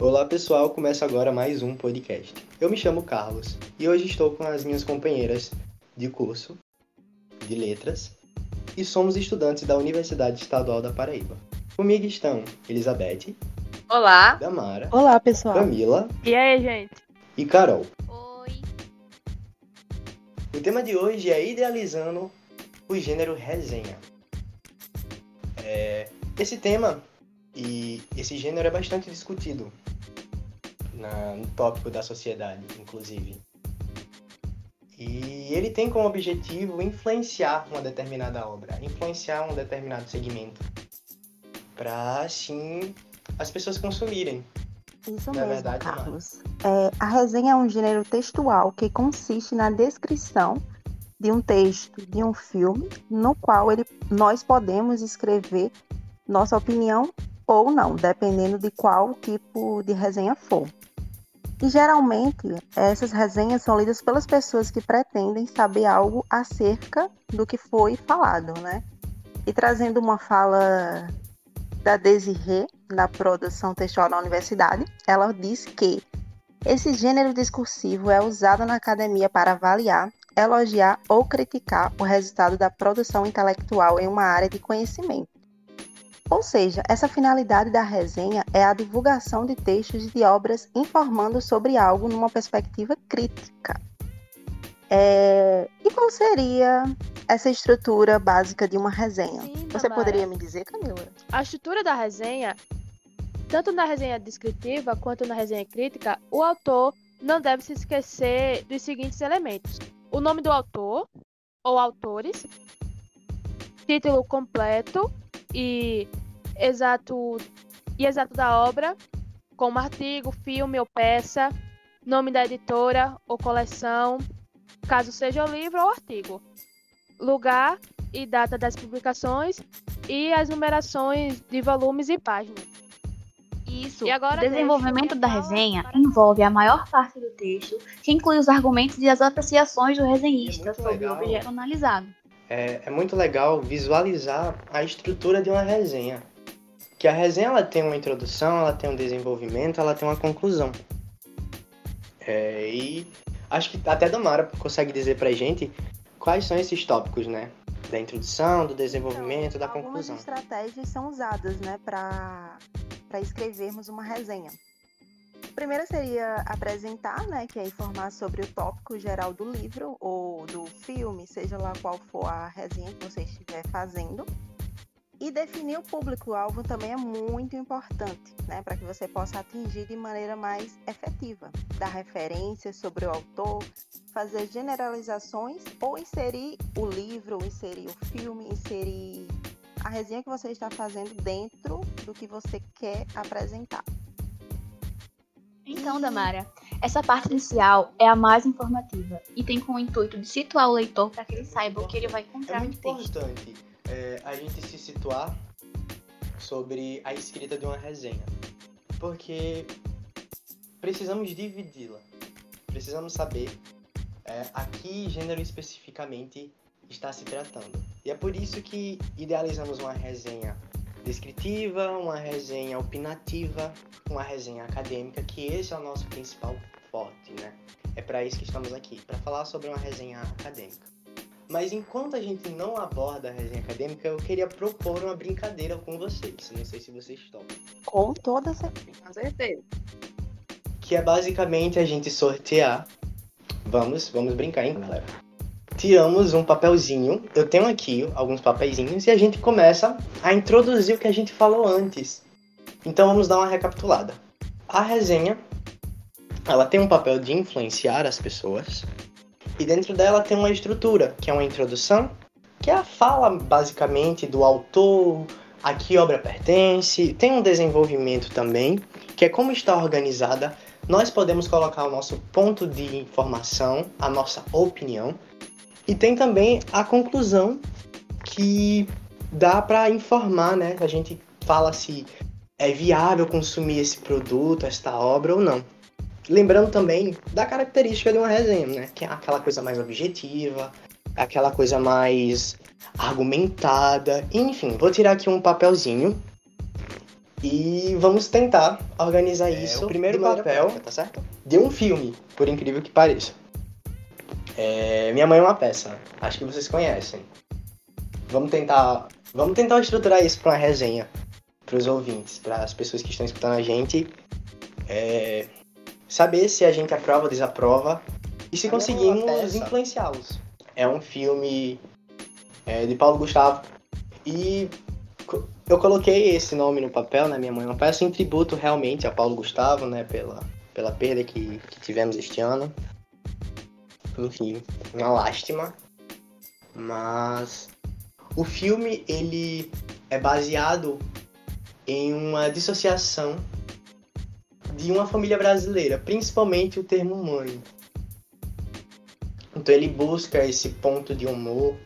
Olá pessoal, começa agora mais um podcast. Eu me chamo Carlos e hoje estou com as minhas companheiras de curso de letras e somos estudantes da Universidade Estadual da Paraíba. Comigo estão Elizabeth. Olá. Damara. Olá pessoal. Camila. E aí, gente? E Carol. Oi. O tema de hoje é idealizando o gênero resenha. É, esse tema e esse gênero é bastante discutido na, no tópico da sociedade, inclusive. E ele tem como objetivo influenciar uma determinada obra, influenciar um determinado segmento, para assim as pessoas consumirem. Isso Na mesmo, verdade, Carlos. É, a resenha é um gênero textual que consiste na descrição de um texto, de um filme, no qual ele, nós podemos escrever nossa opinião ou não, dependendo de qual tipo de resenha for. E geralmente essas resenhas são lidas pelas pessoas que pretendem saber algo acerca do que foi falado, né? E trazendo uma fala da Desirê, na produção textual na universidade, ela diz que esse gênero discursivo é usado na academia para avaliar, elogiar ou criticar o resultado da produção intelectual em uma área de conhecimento. Ou seja, essa finalidade da resenha é a divulgação de textos e de obras informando sobre algo numa perspectiva crítica. É... E qual seria essa estrutura básica de uma resenha? Sim, Você Tamara. poderia me dizer, Camila? A estrutura da resenha, tanto na resenha descritiva quanto na resenha crítica, o autor não deve se esquecer dos seguintes elementos: o nome do autor ou autores, título completo e exato e exato da obra, como artigo, filme ou peça, nome da editora ou coleção, caso seja o livro ou artigo, lugar e data das publicações e as numerações de volumes e páginas. Isso. E agora o desenvolvimento da resenha envolve a maior parte do texto, que inclui os argumentos e as apreciações do resenhista É sobre legal. o objeto analisado. É, é muito legal visualizar a estrutura de uma resenha. Que a resenha ela tem uma introdução, ela tem um desenvolvimento, ela tem uma conclusão. É, e acho que até Damara consegue dizer pra gente quais são esses tópicos, né? Da introdução, do desenvolvimento, da Algumas conclusão. estratégias são usadas, né, para para escrevermos uma resenha. A primeira seria apresentar, né, que é informar sobre o tópico geral do livro ou do filme, seja lá qual for a resenha que você estiver fazendo. E definir o público-alvo também é muito importante, né, para que você possa atingir de maneira mais efetiva. Dar referências sobre o autor, fazer generalizações ou inserir o livro, ou inserir o filme, inserir a resenha que você está fazendo dentro do que você quer apresentar. Então, Damara, essa parte inicial é a mais informativa e tem como intuito de situar o leitor para que ele saiba o que ele vai É encontrar no muito texto. importante é, a gente se situar sobre a escrita de uma resenha. Porque precisamos dividi-la. Precisamos saber é, a que gênero especificamente está se tratando. E é por isso que idealizamos uma resenha descritiva, uma resenha opinativa, uma resenha acadêmica, que esse é o nosso principal forte, né? É para isso que estamos aqui, para falar sobre uma resenha acadêmica. Mas enquanto a gente não aborda a resenha acadêmica, eu queria propor uma brincadeira com vocês. Não sei se vocês topam. Com toda certeza. Com certeza. Que é basicamente a gente sortear. Vamos, vamos brincar, hein, galera? Tiramos um papelzinho. Eu tenho aqui alguns papeizinhos e a gente começa a introduzir o que a gente falou antes. Então vamos dar uma recapitulada. A resenha, ela tem um papel de influenciar as pessoas. E dentro dela tem uma estrutura, que é uma introdução, que é a fala basicamente do autor, a que obra pertence. Tem um desenvolvimento também, que é como está organizada. Nós podemos colocar o nosso ponto de informação, a nossa opinião. E tem também a conclusão, que dá para informar, né? A gente fala se é viável consumir esse produto, esta obra ou não. Lembrando também da característica de uma resenha, né? Que é aquela coisa mais objetiva, aquela coisa mais argumentada. Enfim, vou tirar aqui um papelzinho E vamos tentar organizar é, isso. O primeiro papel, prática, tá certo? De um filme, por incrível que pareça. É, Minha Mãe é uma peça. Acho que vocês conhecem. Vamos tentar, vamos tentar estruturar isso para uma resenha para os ouvintes, para as pessoas que estão escutando a gente, é, saber se a gente aprova ou desaprova e se conseguimos influenciá-los. É um filme é, de Paulo Gustavo e eu coloquei esse nome no papel, né, minha mãe, uma peça em tributo realmente a Paulo Gustavo, né, pela, pela perda que, que tivemos este ano. Enfim, uma lástima. Mas o filme, ele é baseado em uma dissociação de uma família brasileira, principalmente o termo mãe. Então ele busca esse ponto de humor,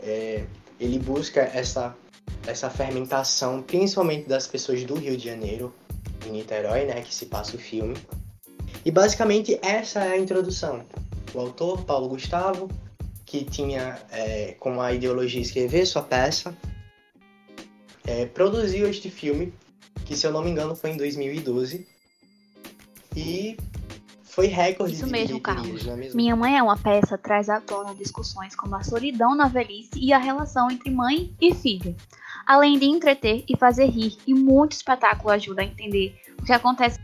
é, ele busca essa, essa fermentação, principalmente das pessoas do Rio de Janeiro, em Niterói, né, que se passa o filme. E basicamente essa é a introdução. O autor, Paulo Gustavo, que tinha é, como a ideologia escrever sua peça, é, produziu este filme, que se eu não me engano foi em 2012, e foi recorde Isso mesmo, Carlos. É mesmo? Minha Mãe é uma peça traz à tona discussões como a solidão na velhice e a relação entre mãe e filho. Além de entreter e fazer rir, e muito espetáculo ajuda a entender o que acontece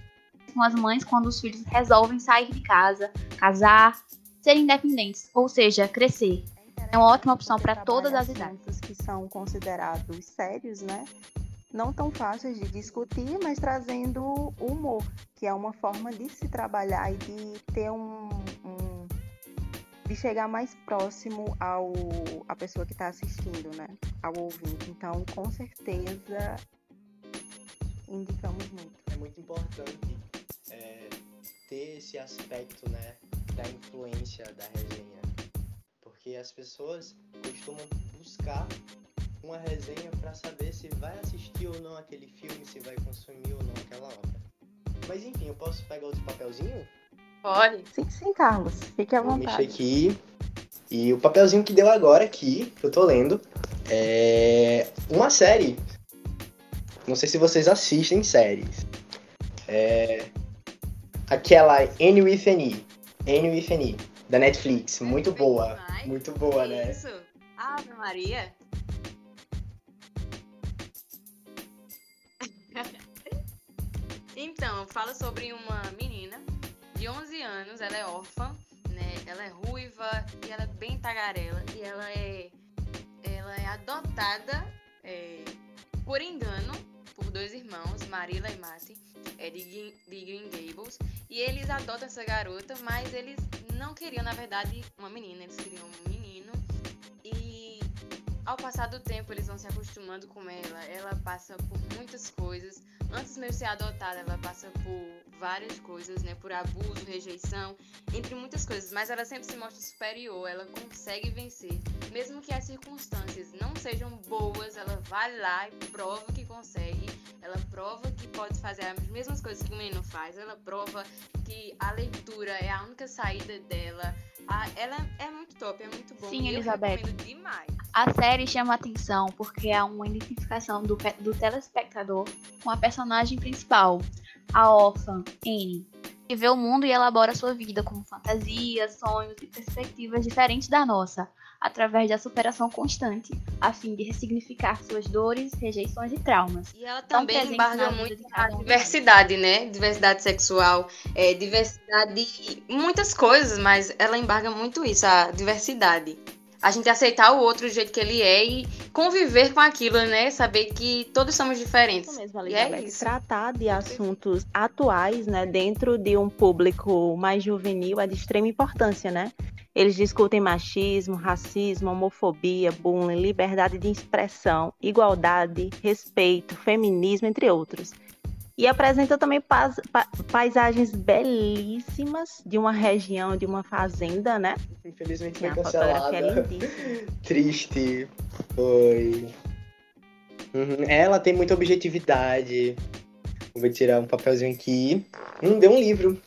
com as mães quando os filhos resolvem sair de casa, casar, ser independentes, ou seja, crescer. É uma ótima opção para todas as idades. que são considerados sérios, né? Não tão fáceis de discutir, mas trazendo humor, que é uma forma de se trabalhar e de ter um, um de chegar mais próximo ao a pessoa que está assistindo, né? Ao ouvinte. Então, com certeza, indicamos muito. É muito importante é, ter esse aspecto, né, da influência da resenha porque as pessoas costumam buscar uma resenha para saber se vai assistir ou não aquele filme, se vai consumir ou não aquela obra. Mas enfim, eu posso pegar outro papelzinho? Pode. Sim, sim, Carlos. Fique à Vou vontade. mexer aqui. E o papelzinho que deu agora aqui, que eu tô lendo, é uma série. Não sei se vocês assistem séries. É aquela N with N. N with N, da Netflix. Muito boa. Muito boa, né? Isso. Ave Maria. Então, fala sobre uma menina de 11 anos, ela é órfã, né? Ela é ruiva e ela é bem tagarela e ela é ela é adotada é, por engano por dois irmãos, Marila e Mati, é, de, de Green Gables, e eles adotam essa garota, mas eles não queriam, na verdade, uma menina, eles queriam um menino. Ao passar do tempo, eles vão se acostumando com ela. Ela passa por muitas coisas. Antes mesmo de ser adotada, ela passa por várias coisas, né? Por abuso, rejeição, entre muitas coisas. Mas ela sempre se mostra superior, ela consegue vencer. Mesmo que as circunstâncias não sejam boas, ela vai lá e prova que consegue. Ela prova que pode fazer as mesmas coisas que o menino faz. Ela prova que a leitura é a única saída dela. A, ela é muito top, é muito bom. Sim, Elizabeth. A série chama atenção porque há uma identificação do, do telespectador com a personagem principal, a órfã, Anne, que vê o mundo e elabora sua vida com fantasias, sonhos e perspectivas diferentes da nossa através da superação constante, a fim de ressignificar suas dores, rejeições e traumas. E ela também embarga muito a diversidade, né? Diversidade sexual, é, diversidade, muitas coisas, mas ela embarga muito isso, a diversidade. A gente aceitar o outro do jeito que ele é e conviver com aquilo, né? Saber que todos somos diferentes. Mesmo, e é isso. Tratar de assuntos atuais, né, dentro de um público mais juvenil é de extrema importância, né? Eles discutem machismo, racismo, homofobia, bullying, liberdade de expressão, igualdade, respeito, feminismo, entre outros. E apresenta também pa paisagens belíssimas de uma região, de uma fazenda, né? Infelizmente foi cancelada. É Triste. Foi. Uhum. Ela tem muita objetividade. Vou tirar um papelzinho aqui. Hum, deu um livro.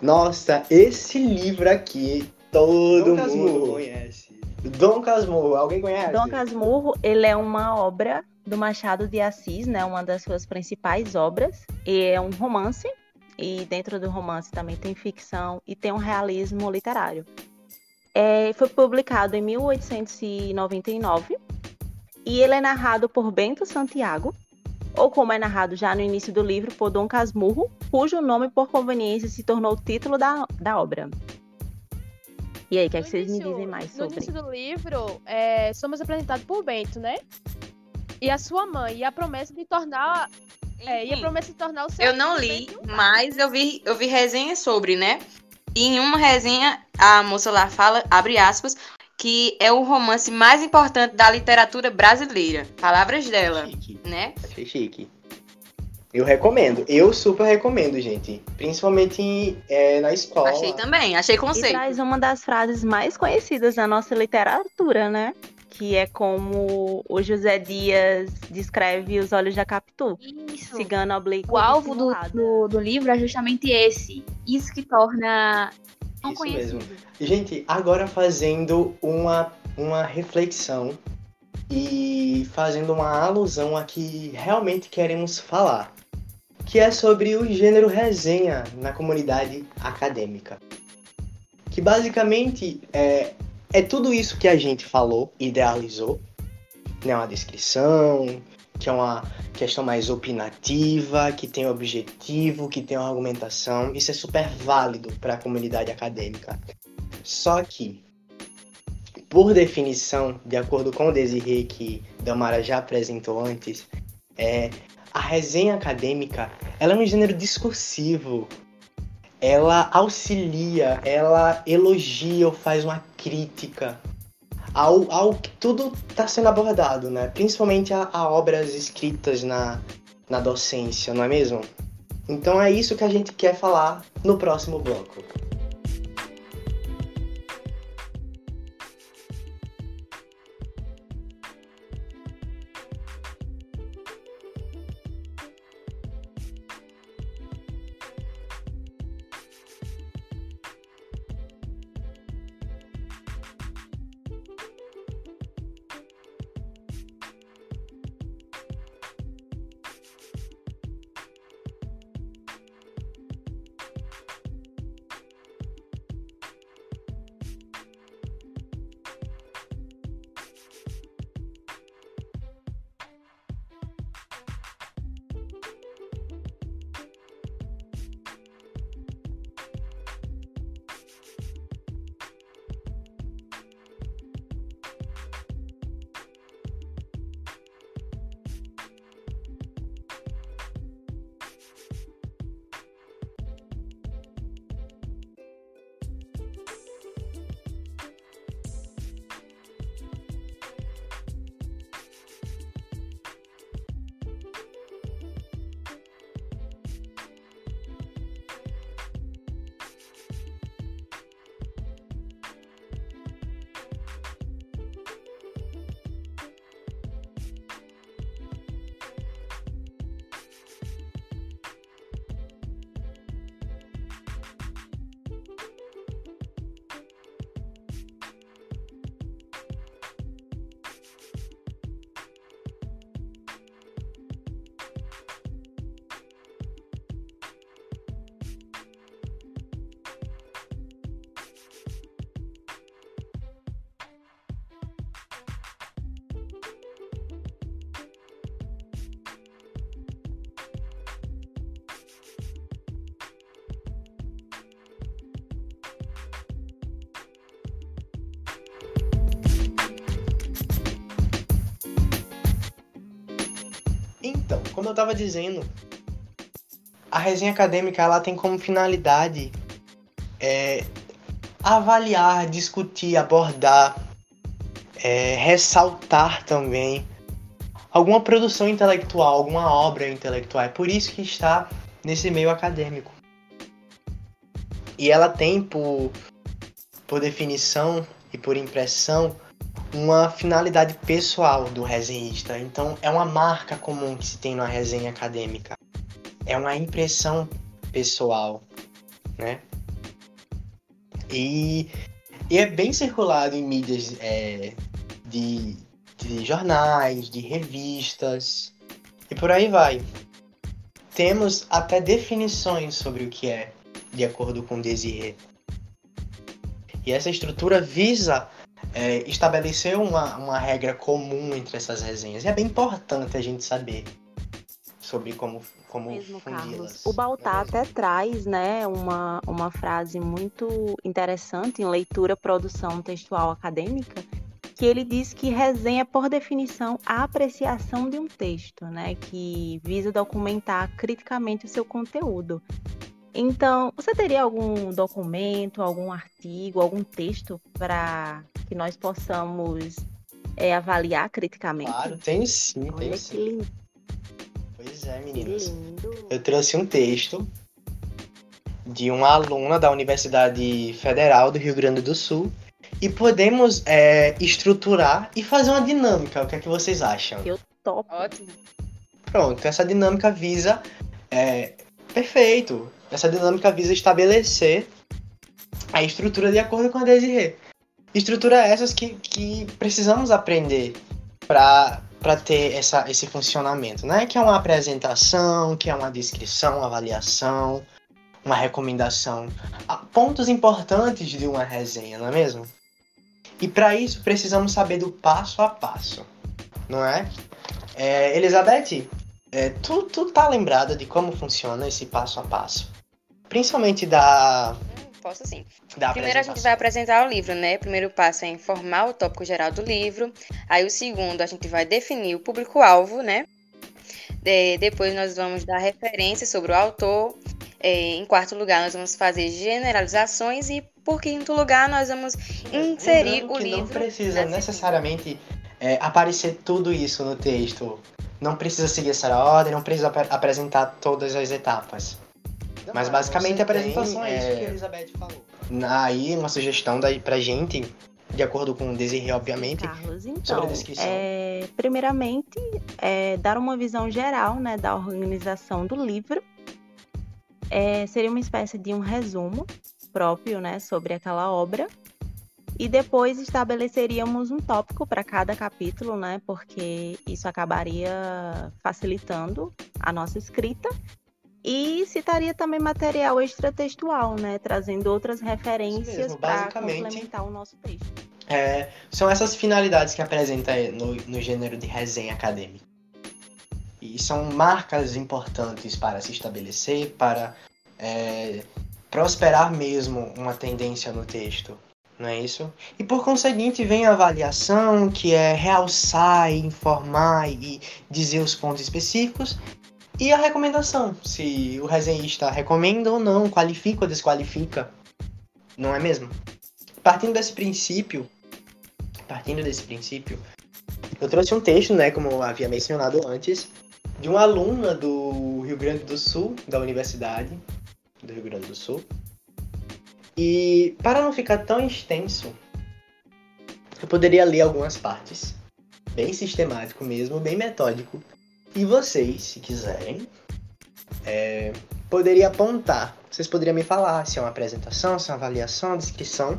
Nossa, esse livro aqui Todo Dom mundo Casmurro. conhece. Dom Casmurro, alguém conhece? Dom Casmurro, ele é uma obra do Machado de Assis, né, uma das suas principais obras, e é um romance, e dentro do romance também tem ficção e tem um realismo literário. É, foi publicado em 1899 e ele é narrado por Bento Santiago, ou como é narrado já no início do livro, por Dom Casmurro, cujo nome por conveniência se tornou o título da, da obra. E aí, o que, é que vocês me dizem mais sobre? No início do livro, é, somos apresentados por Bento, né? E a sua mãe, e a promessa de tornar. É, e a promessa de tornar o seu. Eu não li, mas eu vi, eu vi resenhas sobre, né? E em uma resenha, a moça lá fala, abre aspas, que é o romance mais importante da literatura brasileira. Palavras dela, chique. né? Achei chique. Eu recomendo. Eu super recomendo, gente. Principalmente é, na escola. Achei também, achei conceito. E traz uma das frases mais conhecidas da nossa literatura, né? Que é como o José Dias descreve os olhos da Capitu. Isso. Cigano oblíquo. O alvo do, do, do, livro é justamente esse. Isso que torna tão Isso conhecido. Mesmo. Gente, agora fazendo uma, uma reflexão e fazendo uma alusão a que realmente queremos falar que é sobre o gênero resenha na comunidade acadêmica. Que basicamente é, é tudo isso que a gente falou, idealizou, né? Uma descrição, que é uma questão mais opinativa, que tem objetivo, que tem uma argumentação. Isso é super válido para a comunidade acadêmica. Só que, por definição, de acordo com o Desirê que Damara já apresentou antes, é, a resenha acadêmica ela é um gênero discursivo. Ela auxilia, ela elogia ou faz uma crítica ao, ao que tudo está sendo abordado, né? Principalmente a, a obras escritas na, na docência, não é mesmo? Então é isso que a gente quer falar no próximo bloco. Então, como eu estava dizendo, a resenha acadêmica ela tem como finalidade é, avaliar, discutir, abordar, é, ressaltar também alguma produção intelectual, alguma obra intelectual. É por isso que está nesse meio acadêmico. E ela tem por, por definição e por impressão uma finalidade pessoal do resenhista. Então, é uma marca comum que se tem na resenha acadêmica. É uma impressão pessoal, né? E, e é bem circulado em mídias é, de de jornais, de revistas e por aí vai. Temos até definições sobre o que é, de acordo com Desiré. E essa estrutura visa é, estabelecer uma, uma regra comum entre essas resenhas. E é bem importante a gente saber sobre como, como Mesmo, Carlos. O Baltar é até traz né, uma, uma frase muito interessante em leitura, produção textual acadêmica, que ele diz que resenha, por definição, a apreciação de um texto, né, que visa documentar criticamente o seu conteúdo. Então, você teria algum documento, algum artigo, algum texto para que nós possamos é, avaliar criticamente? Claro, tem sim, Olha tem sim. Lindo. Pois é, meninas. Eu trouxe um texto de uma aluna da Universidade Federal do Rio Grande do Sul e podemos é, estruturar e fazer uma dinâmica. O que é que vocês acham? Eu topo. Ótimo. Pronto, essa dinâmica visa. É, perfeito. Essa dinâmica visa estabelecer a estrutura de acordo com a Desirê. Estrutura essas que, que precisamos aprender para ter essa, esse funcionamento, né? Que é uma apresentação, que é uma descrição, uma avaliação, uma recomendação. Pontos importantes de uma resenha, não é mesmo? E para isso precisamos saber do passo a passo, não é? é Elizabeth, é, tu, tu tá lembrada de como funciona esse passo a passo? Principalmente da. Posso sim. Da Primeiro a gente vai apresentar o livro, né? O primeiro passo é informar o tópico geral do livro. Aí o segundo a gente vai definir o público-alvo, né? De, depois nós vamos dar referência sobre o autor. É, em quarto lugar, nós vamos fazer generalizações. E por quinto lugar, nós vamos inserir o livro. Não precisa necessariamente é, aparecer tudo isso no texto. Não precisa seguir essa ordem, não precisa ap apresentar todas as etapas. Mas basicamente a apresentação é isso que a Elizabeth falou. Aí uma sugestão daí pra gente, de acordo com o Desirê, obviamente, Carlos, então, sobre a descrição. É, primeiramente, é, dar uma visão geral né, da organização do livro. É, seria uma espécie de um resumo próprio né, sobre aquela obra. E depois estabeleceríamos um tópico para cada capítulo, né? Porque isso acabaria facilitando a nossa escrita e citaria também material extratextual, né? Trazendo outras referências para complementar o nosso texto. É, são essas finalidades que apresenta no, no gênero de resenha acadêmica. E são marcas importantes para se estabelecer, para é, prosperar mesmo uma tendência no texto, não é isso? E por conseguinte vem a avaliação, que é realçar, informar e dizer os pontos específicos, e a recomendação, se o resenhista recomenda ou não, qualifica ou desqualifica. Não é mesmo? Partindo desse princípio, partindo desse princípio, eu trouxe um texto, né, como eu havia mencionado antes, de uma aluna do Rio Grande do Sul, da Universidade do Rio Grande do Sul. E para não ficar tão extenso, eu poderia ler algumas partes, bem sistemático mesmo, bem metódico, e vocês, se quiserem, é, poderia apontar. Vocês poderiam me falar se é uma apresentação, se é uma avaliação, uma descrição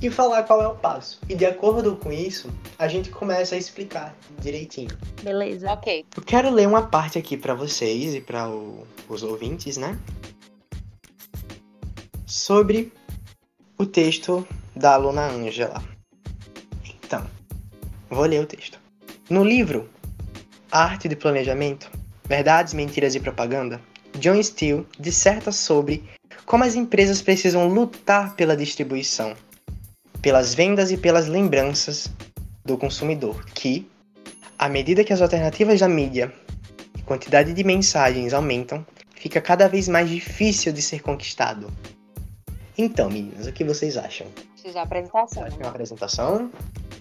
e falar qual é o passo. E de acordo com isso, a gente começa a explicar direitinho. Beleza. Ok. Eu quero ler uma parte aqui para vocês e para os ouvintes, né? Sobre o texto da aluna Angela. Então, vou ler o texto. No livro Arte de Planejamento, Verdades, Mentiras e Propaganda, John Steele disserta sobre como as empresas precisam lutar pela distribuição, pelas vendas e pelas lembranças do consumidor, que, à medida que as alternativas da mídia e quantidade de mensagens aumentam, fica cada vez mais difícil de ser conquistado. Então, meninas, o que vocês acham? Precisa apresentação. Acho que é uma apresentação.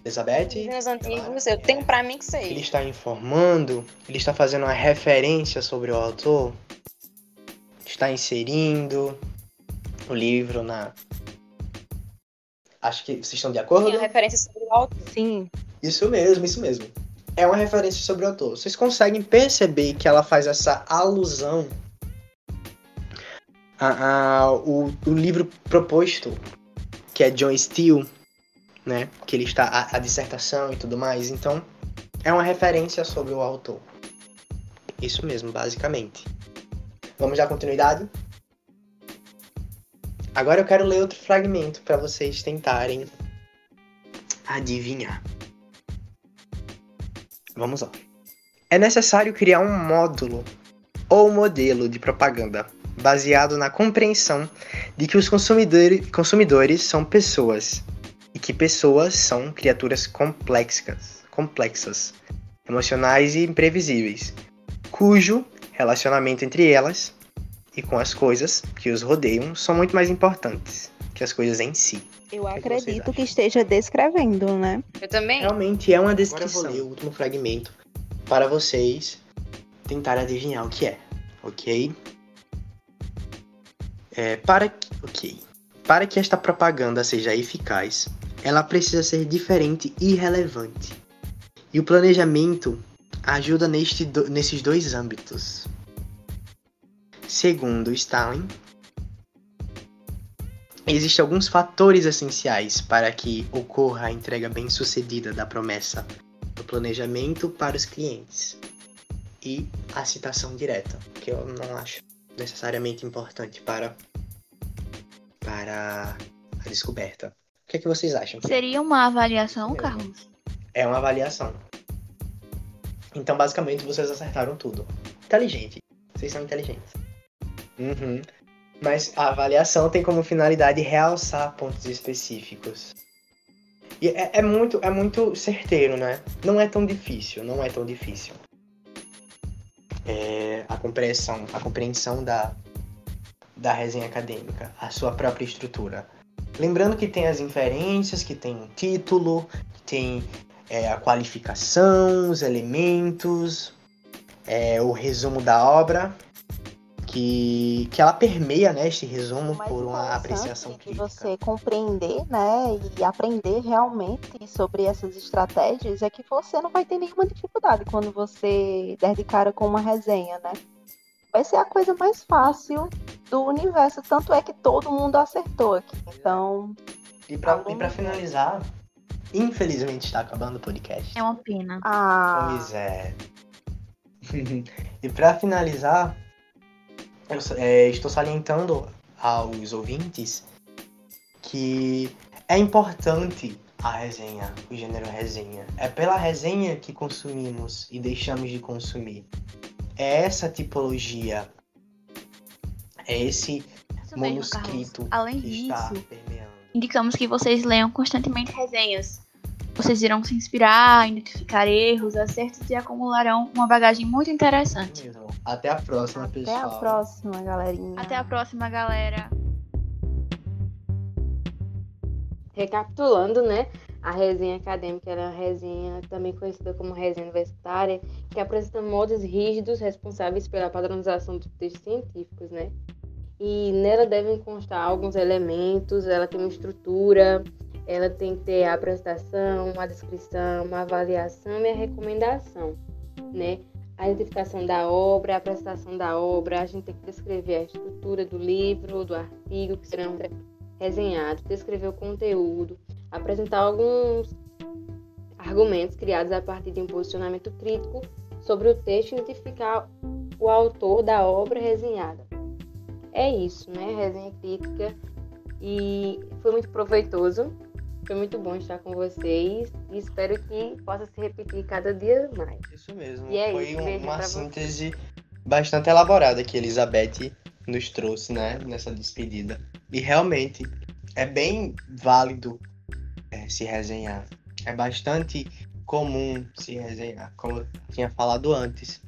Elizabeth. Nos antigos, eu tenho para mim que sei. Ele está informando, ele está fazendo uma referência sobre o autor, está inserindo o livro na. Acho que vocês estão de acordo? Sim, referência sobre o autor. Sim. Isso mesmo, isso mesmo. É uma referência sobre o autor. Vocês conseguem perceber que ela faz essa alusão a, a o, o livro proposto, que é John Steele, né? Que ele está a, a dissertação e tudo mais. Então, é uma referência sobre o autor. Isso mesmo, basicamente. Vamos dar continuidade? Agora eu quero ler outro fragmento para vocês tentarem adivinhar. Vamos lá. É necessário criar um módulo ou modelo de propaganda baseado na compreensão de que os consumidores, consumidores são pessoas e que pessoas são criaturas complexas, complexas, emocionais e imprevisíveis, cujo relacionamento entre elas e com as coisas que os rodeiam são muito mais importantes que as coisas em si. Eu que acredito que, que, esteja descrevendo, né? Eu também. Realmente é uma descrição. Agora eu vou ler o último fragmento para vocês tentarem adivinhar o que é, ok? É, para que. Para que esta propaganda seja eficaz, ela precisa ser diferente e relevante. E o planejamento ajuda neste, nesses dois âmbitos. Segundo Stalin, existem alguns fatores essenciais para que ocorra a entrega bem-sucedida da promessa do planejamento para os clientes. E a citação direta, que eu não acho necessariamente importante para, para a descoberta. O que, é que vocês acham? Seria uma avaliação, Carlos? É uma avaliação. Então, basicamente, vocês acertaram tudo. Inteligente. Vocês são inteligentes. Uhum. Mas a avaliação tem como finalidade realçar pontos específicos. E é, é, muito, é muito certeiro, né? Não é tão difícil, não é tão difícil. Compreensão, a compreensão da, da resenha acadêmica, a sua própria estrutura. Lembrando que tem as inferências, que tem o título, que tem é, a qualificação, os elementos, é, o resumo da obra, que, que ela permeia né, este resumo por uma apreciação crítica. De você compreender né, e aprender realmente sobre essas estratégias é que você não vai ter nenhuma dificuldade quando você der de cara com uma resenha, né? Vai ser a coisa mais fácil do universo, tanto é que todo mundo acertou aqui. Então. E para finalizar, infelizmente está acabando o podcast. É uma pena. Ah. Pois é. e para finalizar, eu é, estou salientando aos ouvintes que é importante a resenha, o gênero resenha. É pela resenha que consumimos e deixamos de consumir. É essa tipologia, é esse Isso manuscrito Além que disso, está permeando. Indicamos que vocês leiam constantemente resenhas. Vocês irão se inspirar, identificar erros, acertos e acumularão uma bagagem muito interessante. Até a próxima, pessoal. Até a próxima, galerinha. Até a próxima, galera. Recapitulando, né? A resenha acadêmica era a resenha também conhecida como resenha universitária, que apresenta modos rígidos responsáveis pela padronização dos textos científicos, né? E nela devem constar alguns elementos, ela tem uma estrutura, ela tem que ter a apresentação, a descrição, a avaliação e a recomendação, né? A identificação da obra, a apresentação da obra, a gente tem que descrever a estrutura do livro, do artigo que serão resenhados, descrever o conteúdo, apresentar alguns argumentos criados a partir de um posicionamento crítico sobre o texto e identificar o autor da obra resenhada. É isso, né? Resenha crítica e foi muito proveitoso. Foi muito bom estar com vocês e espero que possa se repetir cada dia mais. Isso mesmo. E é Foi isso. Um, uma síntese você. bastante elaborada que Elizabeth nos trouxe, né, nessa despedida. E realmente é bem válido é, se resenhar. É bastante comum se resenhar, como eu tinha falado antes.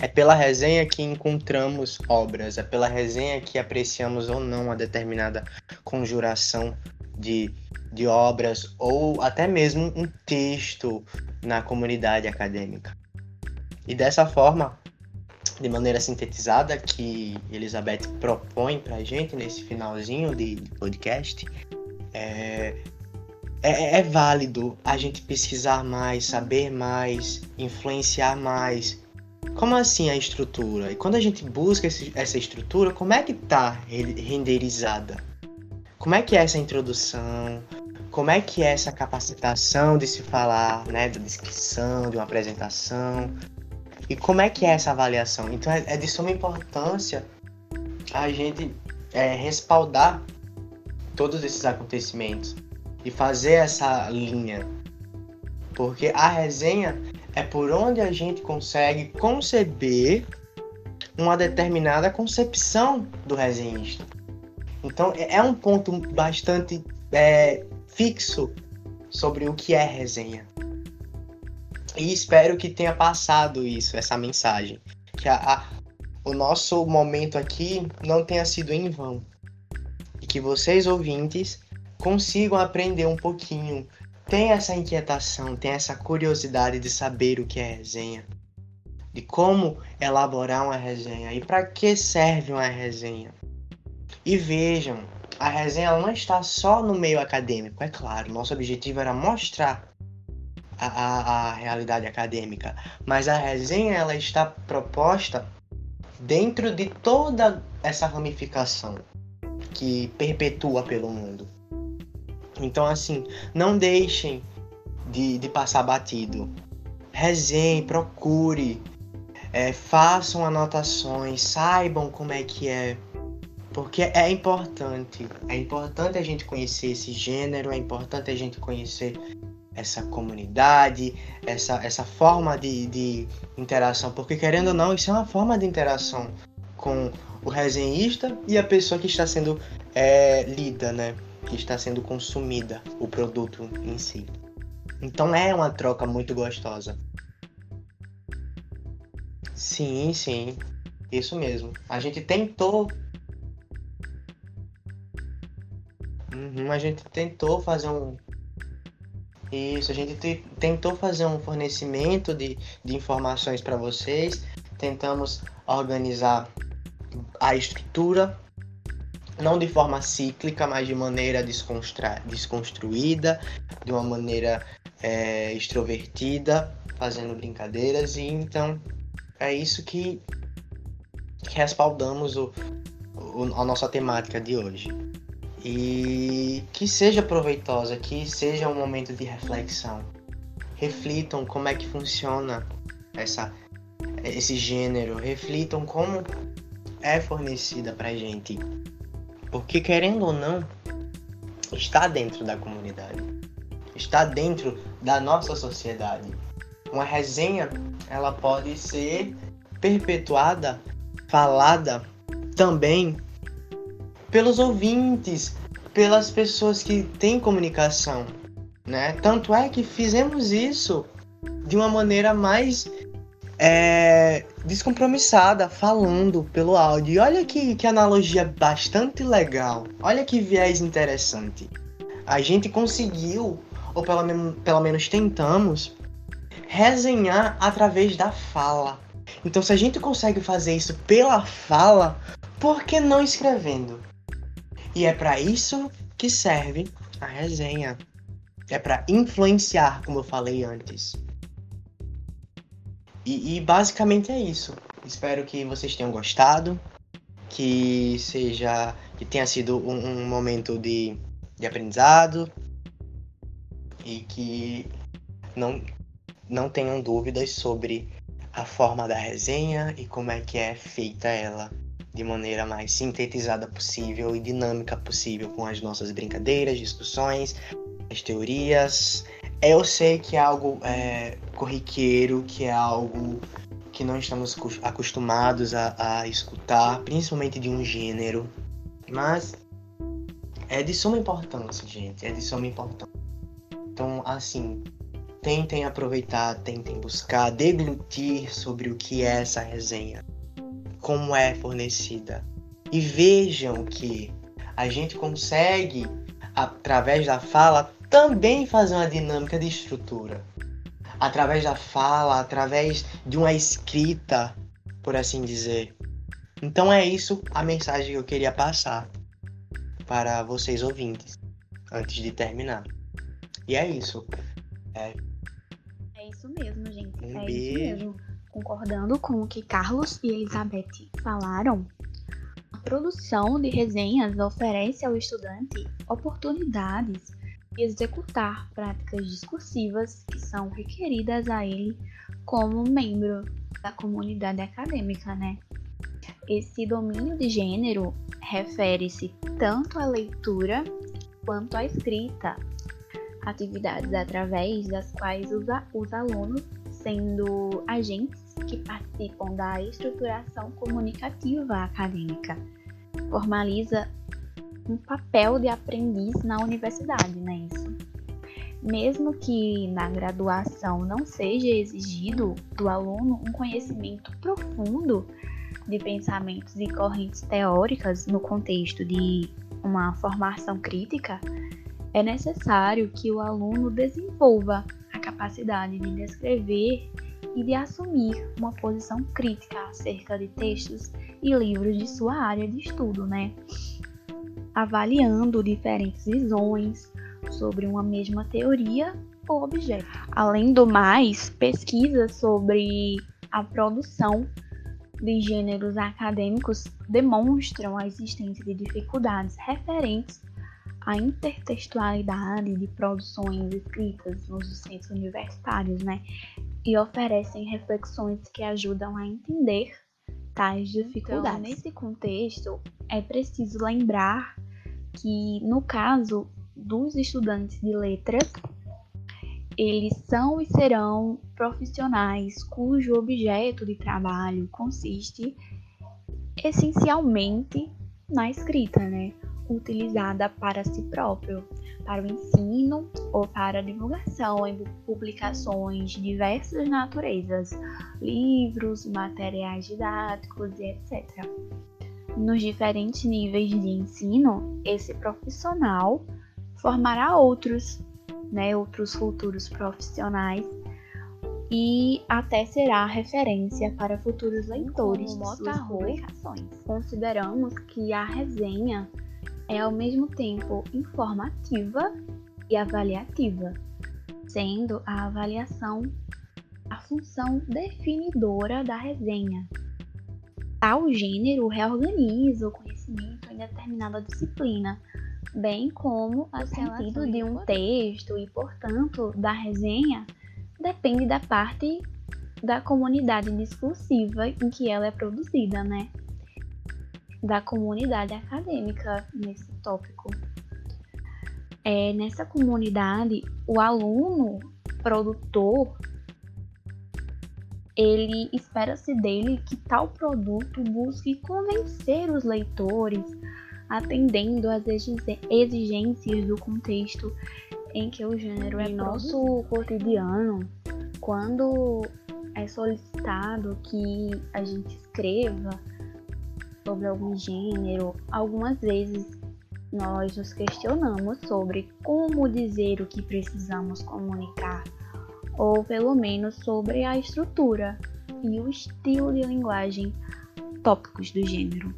É pela resenha que encontramos obras, é pela resenha que apreciamos ou não uma determinada conjuração de de obras ou até mesmo um texto na comunidade acadêmica. E dessa forma, de maneira sintetizada, que Elizabeth propõe para a gente nesse finalzinho de, de podcast, é, é, é, válido a gente pesquisar mais, saber mais, influenciar mais. Como assim a estrutura? E quando a gente busca esse, essa estrutura, como é que está renderizada? Como é que é essa introdução? como é que é essa capacitação de se falar, né, da descrição, de uma apresentação, e como é que é essa avaliação. Então é, é de suma importância a gente é, respaldar todos esses acontecimentos e fazer essa linha, porque a resenha é por onde a gente consegue conceber uma determinada concepção do resenhista. Então é, é um ponto bastante é, fixo sobre o que é resenha. E espero que tenha passado isso, essa mensagem. Que a, a, o nosso momento aqui não tenha sido em vão. E que vocês, ouvintes, consigam aprender um pouquinho. Tenha essa inquietação, tenha essa curiosidade de saber o que é resenha. De como elaborar uma resenha e para que serve uma resenha. E vejam, a resenha não está só no meio acadêmico, é claro. Nosso objetivo era mostrar a, a, a realidade acadêmica, mas a resenha ela está proposta dentro de toda essa ramificação que perpetua pelo mundo. Então, assim, não deixem de, de passar batido. Resenhe, procure, é, façam anotações, saibam como é que é porque é importante. É importante a gente conhecer esse gênero, é importante a gente conhecer essa comunidade, essa, essa forma de, de interação. Porque, querendo ou não, isso é uma forma de interação com o resenhista e a pessoa que está sendo é, lida, né? Que está sendo consumida, o produto em si. Então é uma troca muito gostosa. Sim, sim. Isso mesmo. A gente tentou Uhum, a gente tentou fazer um. Isso, a gente te... tentou fazer um fornecimento de, de informações para vocês, tentamos organizar a estrutura, não de forma cíclica, mas de maneira desconstruída, de uma maneira é, extrovertida, fazendo brincadeiras, e então é isso que, que respaldamos o, o, a nossa temática de hoje e que seja proveitosa, que seja um momento de reflexão. Reflitam como é que funciona essa, esse gênero, reflitam como é fornecida pra gente. Porque querendo ou não, está dentro da comunidade, está dentro da nossa sociedade. Uma resenha, ela pode ser perpetuada, falada também pelos ouvintes, pelas pessoas que têm comunicação, né? Tanto é que fizemos isso de uma maneira mais é, descompromissada, falando pelo áudio. E olha que, que analogia bastante legal. Olha que viés interessante. A gente conseguiu, ou pelo, pelo menos tentamos, resenhar através da fala. Então, se a gente consegue fazer isso pela fala, por que não escrevendo? E é para isso que serve a resenha. É para influenciar, como eu falei antes. E, e, basicamente é isso. Espero que vocês tenham gostado, que seja, que tenha sido um, um momento de, de aprendizado e que não não tenham dúvidas sobre a forma da resenha e como é que é feita ela de maneira mais sintetizada possível e dinâmica possível com as nossas brincadeiras, discussões, as teorias. Eu sei que é algo é, corriqueiro, que é algo que não estamos acostumados a, a escutar, principalmente de um gênero, mas é de suma importância, gente, é de suma importância. Então, assim, tentem aproveitar, tentem buscar, deglutir sobre o que é essa resenha como é fornecida. E vejam que a gente consegue, através da fala, também fazer uma dinâmica de estrutura. Através da fala, através de uma escrita, por assim dizer. Então é isso a mensagem que eu queria passar para vocês ouvintes, antes de terminar. E é isso. É, é isso mesmo, gente. Um é beijo. Concordando com o que Carlos e Elizabeth falaram, a produção de resenhas oferece ao estudante oportunidades e executar práticas discursivas que são requeridas a ele como membro da comunidade acadêmica, né? Esse domínio de gênero refere-se tanto à leitura quanto à escrita, atividades através das quais os alunos, sendo agentes que participam da estruturação comunicativa acadêmica, formaliza um papel de aprendiz na universidade, né? Isso. Mesmo que na graduação não seja exigido do aluno um conhecimento profundo de pensamentos e correntes teóricas no contexto de uma formação crítica, é necessário que o aluno desenvolva capacidade de descrever e de assumir uma posição crítica acerca de textos e livros de sua área de estudo, né? Avaliando diferentes visões sobre uma mesma teoria ou objeto. Além do mais, pesquisas sobre a produção de gêneros acadêmicos demonstram a existência de dificuldades referentes à intertextualidade de produções escritas nos centros universitários, né? E oferecem reflexões que ajudam a entender tais então, dificuldades. Então, nesse contexto, é preciso lembrar que, no caso dos estudantes de letras, eles são e serão profissionais cujo objeto de trabalho consiste essencialmente na escrita, né? Utilizada para si próprio, para o ensino ou para divulgação em publicações de diversas naturezas, livros, materiais didáticos e etc. Nos diferentes níveis de ensino, esse profissional formará outros né, outros futuros profissionais e até será referência para futuros leitores de suas publicações. Consideramos que a resenha é ao mesmo tempo informativa e avaliativa, sendo a avaliação a função definidora da resenha. Tal gênero reorganiza o conhecimento em determinada disciplina, bem como o sentido de um texto e, portanto, da resenha, depende da parte da comunidade discursiva em que ela é produzida, né? Da comunidade acadêmica nesse tópico. É, nessa comunidade, o aluno produtor ele espera-se dele que tal produto busque convencer os leitores atendendo às exigências do contexto em que o gênero é nosso cotidiano, quando é solicitado que a gente escreva sobre algum gênero, algumas vezes nós nos questionamos sobre como dizer o que precisamos comunicar, ou pelo menos sobre a estrutura e o estilo de linguagem tópicos do gênero.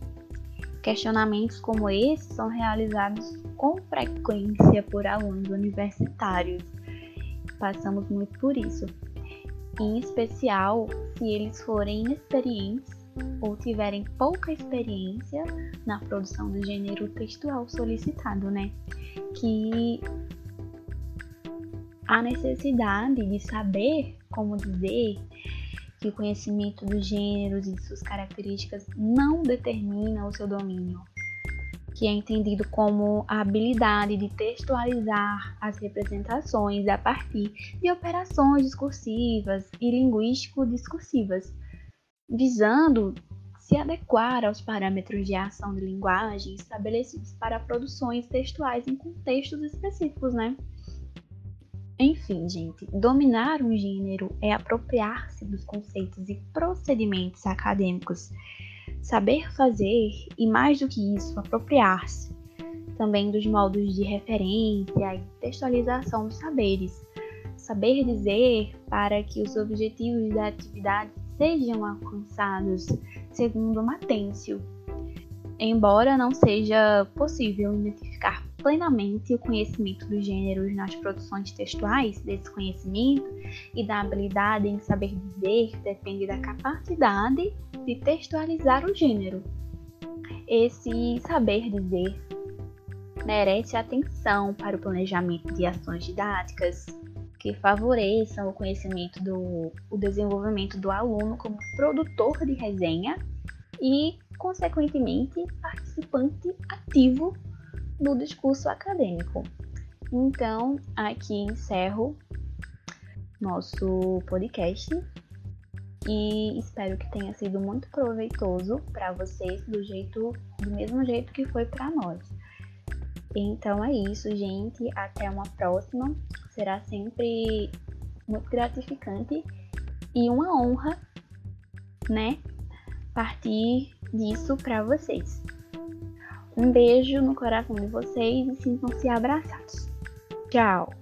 Questionamentos como esse são realizados com frequência por alunos universitários. Passamos muito por isso. Em especial se eles forem inexperientes ou tiverem pouca experiência na produção do gênero textual solicitado, né? Que a necessidade de saber como dizer que o conhecimento dos gêneros e de suas características não determina o seu domínio, que é entendido como a habilidade de textualizar as representações a partir de operações discursivas e linguístico-discursivas, visando se adequar aos parâmetros de ação de linguagem estabelecidos para produções textuais em contextos específicos, né? Enfim, gente, dominar um gênero é apropriar-se dos conceitos e procedimentos acadêmicos, saber fazer e, mais do que isso, apropriar-se também dos modos de referência e textualização dos saberes. Saber dizer para que os objetivos da atividade sejam alcançados segundo Matêncio. Embora não seja possível identificar plenamente o conhecimento dos gêneros nas produções textuais, desse conhecimento e da habilidade em saber dizer depende da capacidade de textualizar o gênero. Esse saber dizer merece atenção para o planejamento de ações didáticas que favoreçam o conhecimento do o desenvolvimento do aluno como produtor de resenha e, consequentemente, participante ativo do discurso acadêmico. Então, aqui encerro nosso podcast e espero que tenha sido muito proveitoso para vocês do jeito do mesmo jeito que foi para nós. Então é isso, gente. Até uma próxima. Será sempre muito gratificante e uma honra, né, partir disso para vocês. Um beijo no coração de vocês e sintam-se abraçados. Tchau!